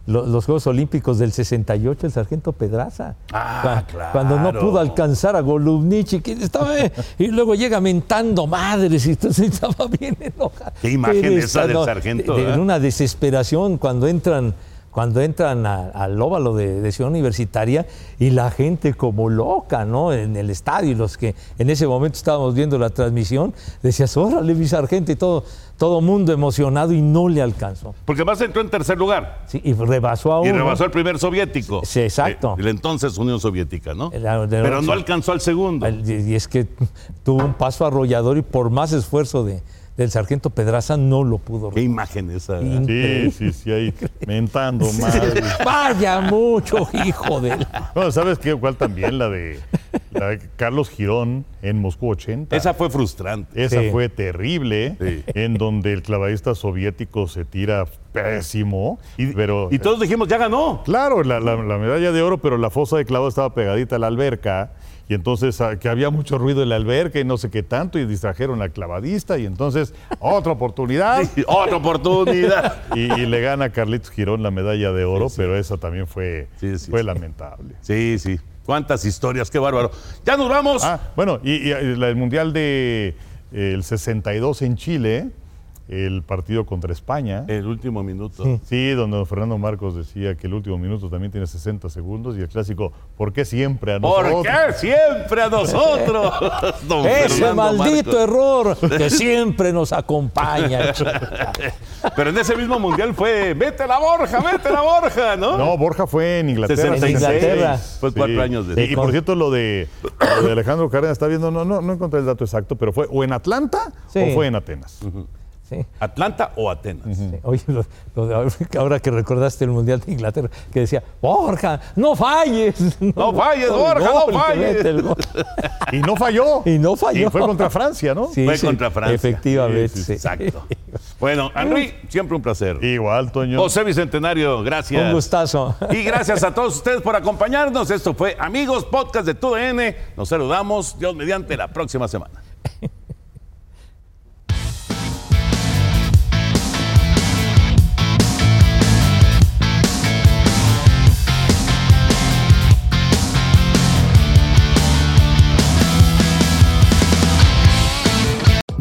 lo- los Juegos Olímpicos del 68, el sargento Pedraza. Ah, Cua- claro. Cuando no pudo alcanzar a Golubnichi, que estaba, eh, y luego llega mentando madres, y entonces estaba bien enojado. Qué imagen esa del sargento, ¿eh? En una desesperación cuando entran cuando entran a- al óvalo de, de Ciudad Universitaria y la gente como loca, ¿no? En el estadio y los que en ese momento estábamos viendo la transmisión, decías, órale, mi sargento y todo, todo mundo emocionado y no le alcanzó. Porque además entró en tercer lugar. Sí, y rebasó a Y uno. rebasó el primer soviético. Sí, exacto. Eh, la entonces Unión Soviética, ¿no? La- Pero no alcanzó al segundo. Y y es que tuvo un paso arrollador y por más esfuerzo de, del sargento Pedraza no lo pudo. Qué imagen esa. Y- Sí, sí, sí, ahí mentando madre. Vaya mucho, hijo de la... Bueno, ¿sabes qué? ¿Cuál también? La de, la de Carlos Girón en Moscú 80. Esa fue frustrante. Esa Sí. fue terrible, Sí. en donde el clavadista soviético se tira pésimo. pero, Y todos dijimos, ya ganó. Claro, la, la- la medalla de oro, pero la fosa de clavado estaba pegadita a la alberca. Y entonces ah, que había mucho ruido en la alberca y no sé qué tanto, y distrajeron al clavadista. Y entonces, otra oportunidad. Sí, Otra oportunidad. Y, y le gana a Carlitos Girón la medalla de oro, pero esa también fue, fue lamentable. Sí, sí. Cuántas historias, qué bárbaro. Ya nos vamos. Ah, bueno, y, y, eh, el Mundial de eh, el 62 en Chile, el partido contra España. El último minuto. Sí, donde don Fernando Marcos decía que el último minuto también tiene 60 segundos y el clásico, ¿por qué siempre a nosotros? ¿Por qué siempre a nosotros? Don Ese Fernando maldito Marcos. error que siempre nos acompaña. Pero en ese mismo mundial fue, vete la Borja, vete la Borja, ¿no? No, Borja fue en Inglaterra. 66. En Inglaterra. Fue cuatro años Y, después. y por cierto, lo de, lo de Alejandro Cárdenas está viendo, no, no, no encontré el dato exacto, pero fue o en Atlanta Sí. o fue en Atenas. Sí. ¿Atlanta o Atenas? Sí. Oye, lo- lo de- ahora que recordaste el Mundial de Inglaterra, que decía, Borja, no falles. No falles, Borja, no gol, falles. mete el gol". Y no falló. Y no falló. Y fue contra Francia, ¿no? Sí, Fue sí, contra Francia. Efectivamente. Sí, sí, sí. Exacto. Bueno, Henry, siempre un placer. Igual, Toño. José Bicentenario, gracias. Un gustazo. Y gracias a todos ustedes por acompañarnos. Esto fue Amigos Podcast de TUDN. Nos saludamos, Dios mediante, la próxima semana.